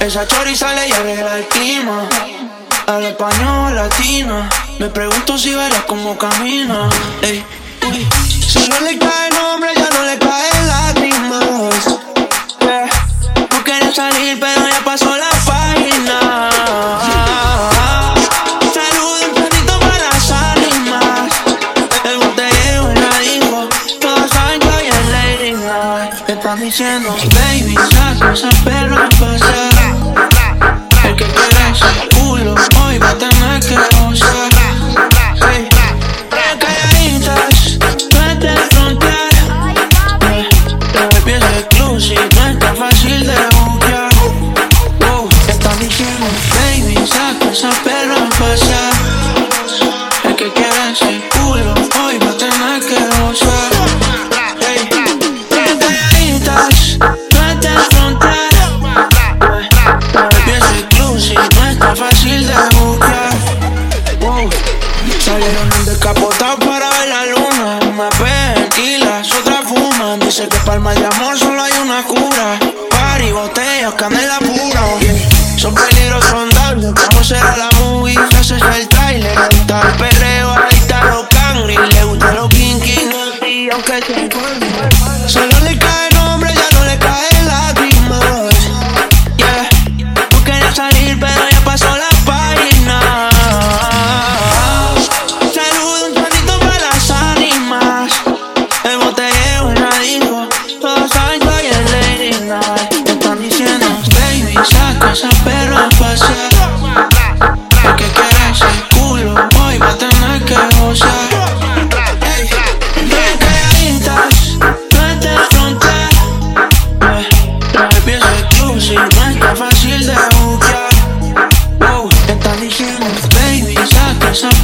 Esa chori sale y arregla el clima. Al español latina. Me pregunto si verás cómo camina. Ey, uy. Si no le cae nombre, Night. Están diciendo, baby, saca esa perra a pasear. El que quiera ese culo, hoy va a tener que gozar. Hey, calladitas, no de frontear. La baby es exclusive, no está fácil de buquear. Wow, están diciendo, baby, saca esa perra tequilas, otras fuman. Dice que palma de amor solo hay una cura. Party, botellas, canela pura. Yeah. Son peligrosos andables, ¿cómo será la movie? Haces el trailer, Le está el perreo, adicta a los cangri. Le gusta los kinky, y aunque se encuentre, solo le cae Shabbat